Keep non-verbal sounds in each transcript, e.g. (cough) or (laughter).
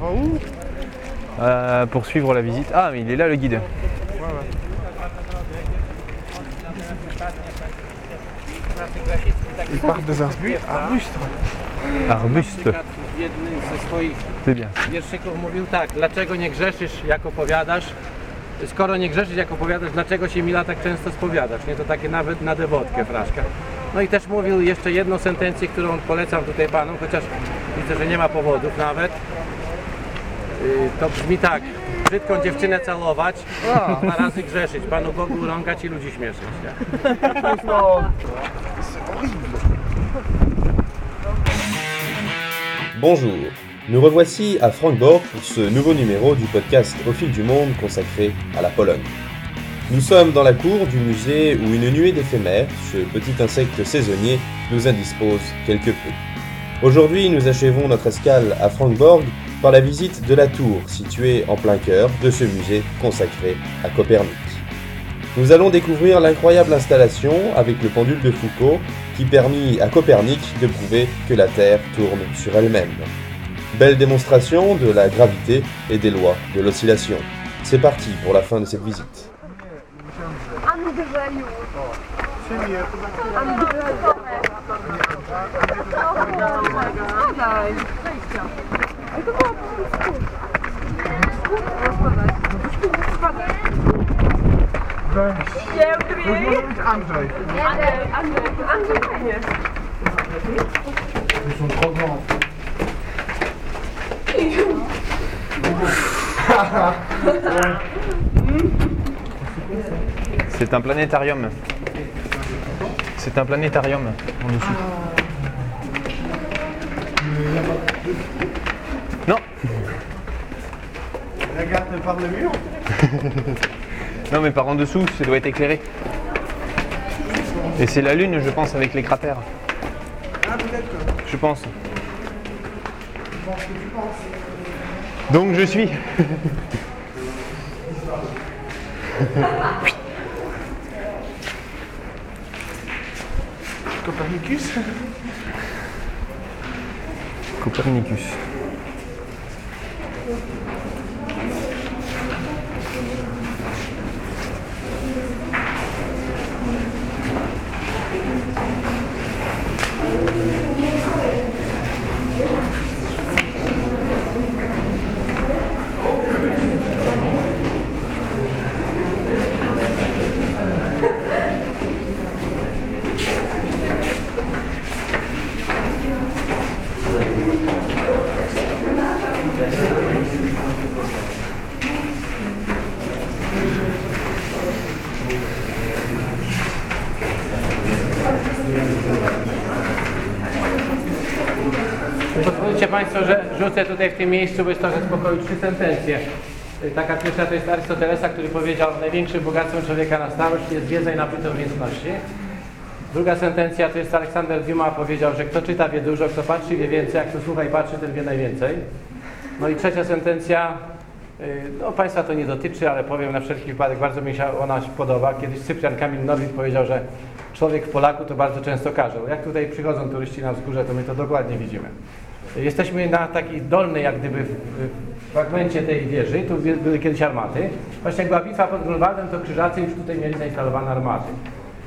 On va où euh, pour suivre la visite. Ah, mais il est là le guide. Ouais, ouais. Il part des arbustes. Arbustes. Arbuste. W jednym ze swoich C'est bien. wierszyków mówił tak, dlaczego nie grzeszysz, jak opowiadasz, skoro nie grzeszysz, jak opowiadasz, dlaczego się Mila tak często spowiadasz, nie? To takie nawet na dewotkę fraszka. No i też mówił jeszcze jedną sentencję, którą polecam tutaj panom, chociaż widzę, że nie ma powodów nawet. Yy, To brzmi tak, brzydką dziewczynę calować, a dwa razy grzeszyć, Panu Bogu urągać i ludzi śmieszyć. Nie? Bonjour, nous revoici à Francfort pour ce nouveau numéro du podcast Au fil du monde consacré à la Pologne. Nous sommes dans la cour du musée où une nuée d'éphémères, ce petit insecte saisonnier, nous indispose quelque peu. Aujourd'hui, nous achevons notre escale à Francfort par la visite de la tour située en plein cœur de ce musée consacré à Copernic. Nous allons découvrir l'incroyable installation avec le pendule de Foucault qui permit à Copernic de prouver que la Terre tourne sur elle-même. Belle démonstration de la gravité et des lois de l'oscillation. C'est parti pour la fin de cette visite. Piętry! Może C'est un planétarium. C'est un planétarium en dessous. Par le mur. (laughs) non mais par en dessous, ça doit être éclairé. Et c'est la lune, je pense, avec les cratères. Ah, peut-être. Je pense. Donc je suis. (laughs) Copernicus. Copernicus. Thank you. Pozwólcie Państwo, że rzucę tutaj w tym miejscu, to ze spokoju trzy sentencje. Taka pierwsza to jest Arystotelesa, który powiedział, największym bogactwem człowieka na starość jest wiedza i nabyte umiejętności. Druga sentencja to jest Aleksander Dumas powiedział, że kto czyta wie dużo, kto patrzy wie więcej, a kto słucha i patrzy, ten wie najwięcej. No i trzecia sentencja, no Państwa to nie dotyczy, ale powiem na wszelki wypadek, bardzo mi się ona podoba. Kiedyś Cyprian Kamil Nowik powiedział, że człowiek w Polaku to bardzo często każe. Jak tutaj przychodzą turyści na wzgórze, to my to dokładnie widzimy. Jesteśmy na takiej dolnej, jak gdyby, fragmencie tej wieży. Tu były kiedyś armaty. Właśnie jak była bitwa pod Grunwaldem, to krzyżacy już tutaj mieli zainstalowane armaty.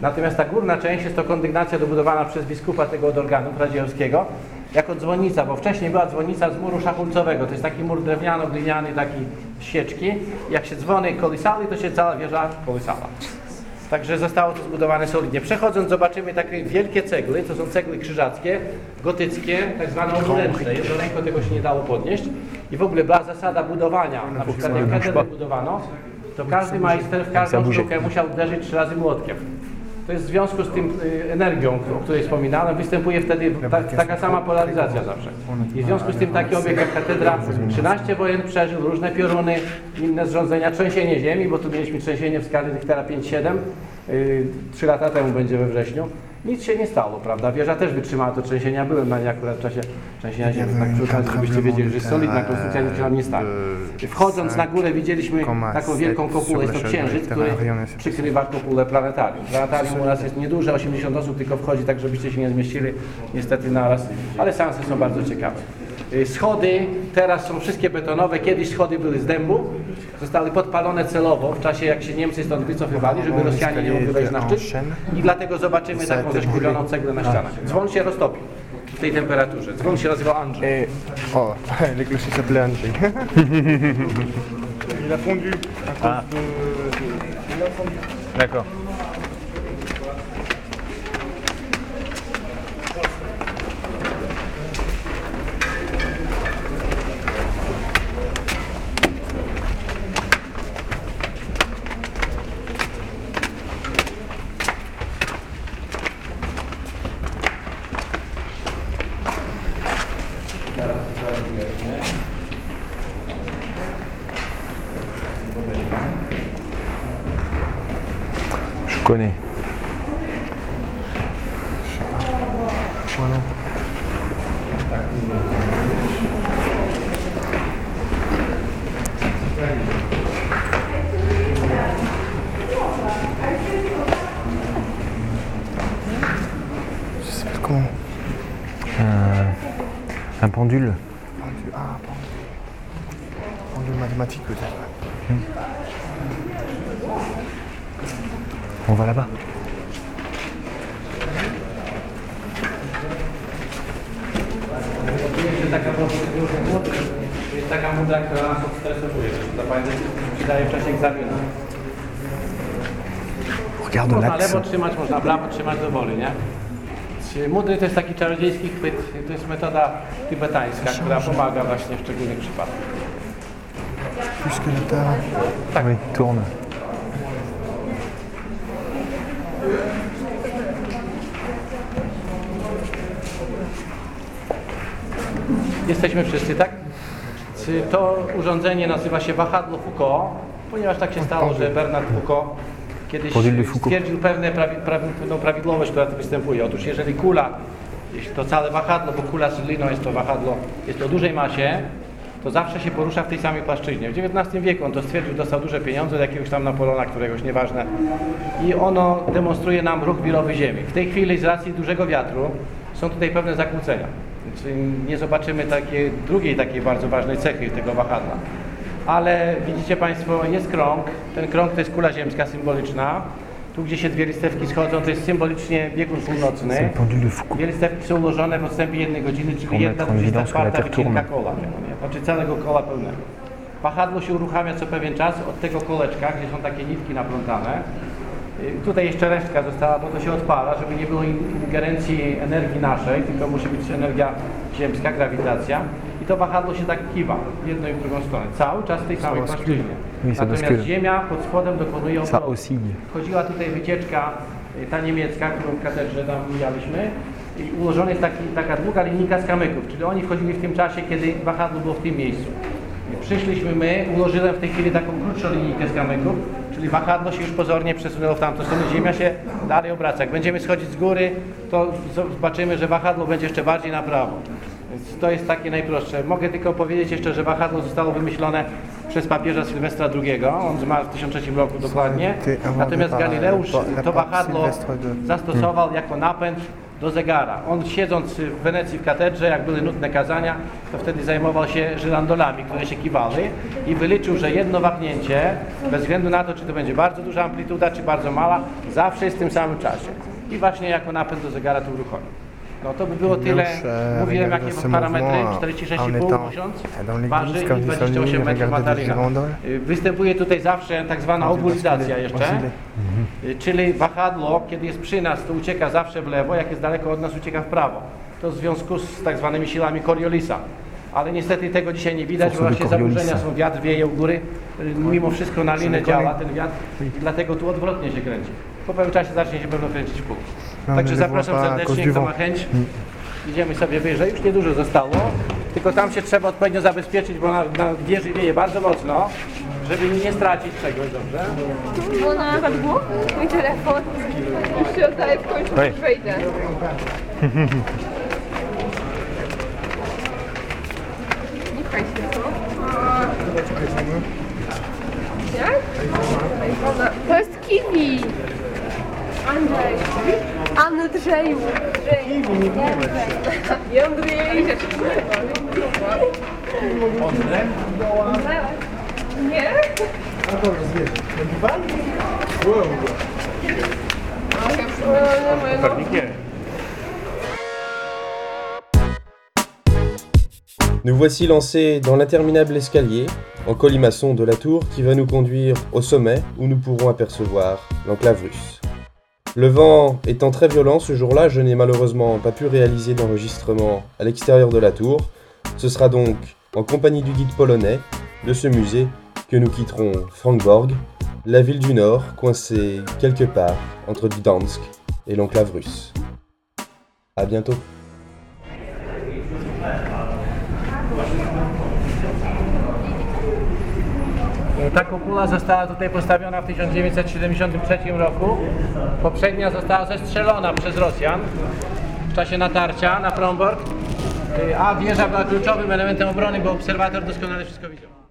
Natomiast ta górna część jest to kondygnacja dobudowana przez biskupa tego od organów radzieckiego jako dzwonnica, bo wcześniej była dzwonnica z muru szachulcowego. To jest taki mur drewniano-gliniany, taki z sieczki. Jak się dzwony kołysały, to się cała wieża kołysała. Także zostało to zbudowane solidnie. Przechodząc zobaczymy takie wielkie cegły, to są cegły krzyżackie, gotyckie, tak zwane obręczne. Jednoręko tego się nie dało podnieść. I w ogóle była zasada budowania, na przykład jak katedrę budowano, to każdy majster w każdą sztukę musiał uderzyć trzy razy młotkiem. To jest w związku z tym y, energią, o której wspominałem, występuje wtedy ta, taka sama polaryzacja zawsze. I w związku z tym taki obiekt jak katedra 13 wojen przeżył, różne pioruny, inne zrządzenia, trzęsienie ziemi, bo tu mieliśmy trzęsienie w skali Richtera 5,7, y, trzy lata temu będzie we wrześniu. Nic się nie stało, prawda? Wieża też wytrzymała to trzęsienie. Ja byłem na niej akurat w czasie trzęsienia ziemi, tak przy okazji, żebyście wiedzieli, że jest solidna konstrukcja, nic się nam nie stanie. Wchodząc na górę widzieliśmy taką wielką kopułę, jest to księżyc, który przykrywa kopułę planetarium. Planetarium u nas jest nieduże, 80 osób tylko wchodzi, tak żebyście się nie zmieścili niestety naraz, ale seanse są bardzo ciekawe. Y, Schody teraz są wszystkie betonowe, kiedyś schody były z dębu, zostały podpalone celowo w czasie jak się Niemcy stąd wycofywali, żeby Rosjanie nie mogli wejść na szczyt i dlatego zobaczymy taką zeszklioną cegłę na ścianach. Dzwon się roztopił tej temperaturze. Dzwon się nazywał Andrzej. Et oh, les clochers s'appelaient Andrzej. (laughs) Il a fondu à cause Ah. de, de l'incendie. D'accord. connais. Je sais pas comment. Euh, un pendule. Pendule, ah, pendule. Pendule mathématique peut-être. Hmm. Va là-bas. Jest taka mądra, jest taka mądra, która nas odstresowuje. To pamiętaj, przydaje w czasie egzaminu. Można l'axe. lewo trzymać, można prawo trzymać do woli, nie? Mudry to jest taki czarodziejski chwyt, to jest metoda tybetańska, która pomaga właśnie w szczególnych przypadkach. Puisque terre. Ah oui, tourne. Jesteśmy wszyscy, tak? Czy To urządzenie nazywa się wahadło Foucault, ponieważ tak się stało, że Bernard Foucault kiedyś stwierdził pewne prawi, prawi, pewną prawidłowość, która tu występuje. Otóż jeżeli kula, jeśli to całe wahadło, bo kula z liną jest to wahadło, jest o dużej masie, to zawsze się porusza w tej samej płaszczyźnie. W XIX wieku on to stwierdził, dostał duże pieniądze od jakiegoś tam Napoleona, któregoś nieważne. I ono demonstruje nam ruch wirowy Ziemi. W tej chwili z racji dużego wiatru są tutaj pewne zakłócenia. Czyli nie zobaczymy takiej, drugiej takiej bardzo ważnej cechy tego wahadła. Ale widzicie Państwo, jest krąg. Ten krąg to jest kula ziemska symboliczna. Tu, gdzie się dwie listewki schodzą, to jest symbolicznie biegun północny. Dwie listewki są ułożone w odstępie jednej godziny, czyli jedna mettre en dwudziesta évidence que la czwarta Terre wycinka nie? Znaczy całego koła pełnego. Wahadło się uruchamia co pewien czas od tego koleczka, gdzie są takie nitki naplątane. Y, Tutaj jeszcze resztka została, bo to się odpala, żeby nie było in- ingerencji energii naszej, tylko musi być energia ziemska, grawitacja. I to wahadło się tak kiwa w jedną i w drugą stronę. Cały czas w tej samej płaszczyźnie. Natomiast. Ziemia pod spodem dokonuje obrotu. Chodziła tutaj wycieczka, y, ta niemiecka, którą w katedrze tam mijaliśmy. I ułożona jest taki, taka długa linijka z kamyków, czyli oni wchodzili w tym czasie, kiedy wahadło było w tym miejscu. Przyszliśmy my, ułożyłem w tej chwili taką krótszą linijkę z kamyków, czyli wahadło się już pozornie przesunęło w tamtą stronę, Ziemia się dalej obraca. Jak będziemy schodzić z góry, to zobaczymy, że wahadło będzie jeszcze bardziej na prawo. Więc to jest takie najprostsze. Mogę tylko powiedzieć jeszcze, że wahadło zostało wymyślone przez papieża Sylwestra II. On zmarł w 1003 roku dokładnie. Natomiast Galileusz to wahadło zastosował jako napęd do zegara. On siedząc w Wenecji w katedrze, jak były nutne kazania, to wtedy zajmował się żyrandolami, które się kiwały i wyliczył, że jedno wahnięcie, bez względu na to, czy to będzie bardzo duża amplituda, czy bardzo mała, zawsze jest w tym samym czasie. I właśnie jako napęd do zegara to uruchomił. No to by było tyle. Mówiłem jakie parametry, mouvement, 46,5 en étant tysiąc, dans l'église, waży i quand ils sont 28 venus metrów girandoles. Y, Występuje tutaj zawsze tak zwana obulizacja jeszcze. Y, Czyli wahadło, kiedy jest przy nas, to ucieka zawsze w lewo, jak jest daleko od nas, ucieka w prawo. To w związku z tak zwanymi siłami Coriolisa. Ale niestety tego dzisiaj nie widać, bo właśnie zaburzenia są, wiatr wieje u góry, y, mimo wszystko na linę działa ten wiatr i dlatego tu odwrotnie się kręci. Po pewnym czasie zacznie się pewno kręcić w pół. No, Także zapraszam à serdecznie, kto ma chęć. Idziemy sobie wyżej, już niedużo zostało, tylko tam się trzeba odpowiednio zabezpieczyć, bo na, na wieży wieje bardzo mocno, żeby nie stracić czegoś, dobrze? Było na padło? Mój telefon. Już się oddaję w końcu, już wejdę. Nie pchaj się, co? Jak? To jest kiwi. Andrzej. Andrzej. Nie? Nous voici lancés dans l'interminable escalier en colimaçon de la tour qui va nous conduire au sommet où nous pourrons apercevoir l'enclave russe. Le vent étant très violent ce jour-là, je n'ai malheureusement pas pu réaliser d'enregistrement à l'extérieur de la tour. Ce sera donc en compagnie du guide polonais de ce musée que nous quitterons Frankborg, la ville du Nord coincée quelque part entre Gdansk et l'enclave russe. À bientôt. Ta kopula została tutaj postawiona w 1973 roku. Poprzednia została zestrzelona przez Rosjan w czasie natarcia na Fromborg. Y, A wieża była kluczowym elementem obrony, bo obserwator doskonale wszystko widział.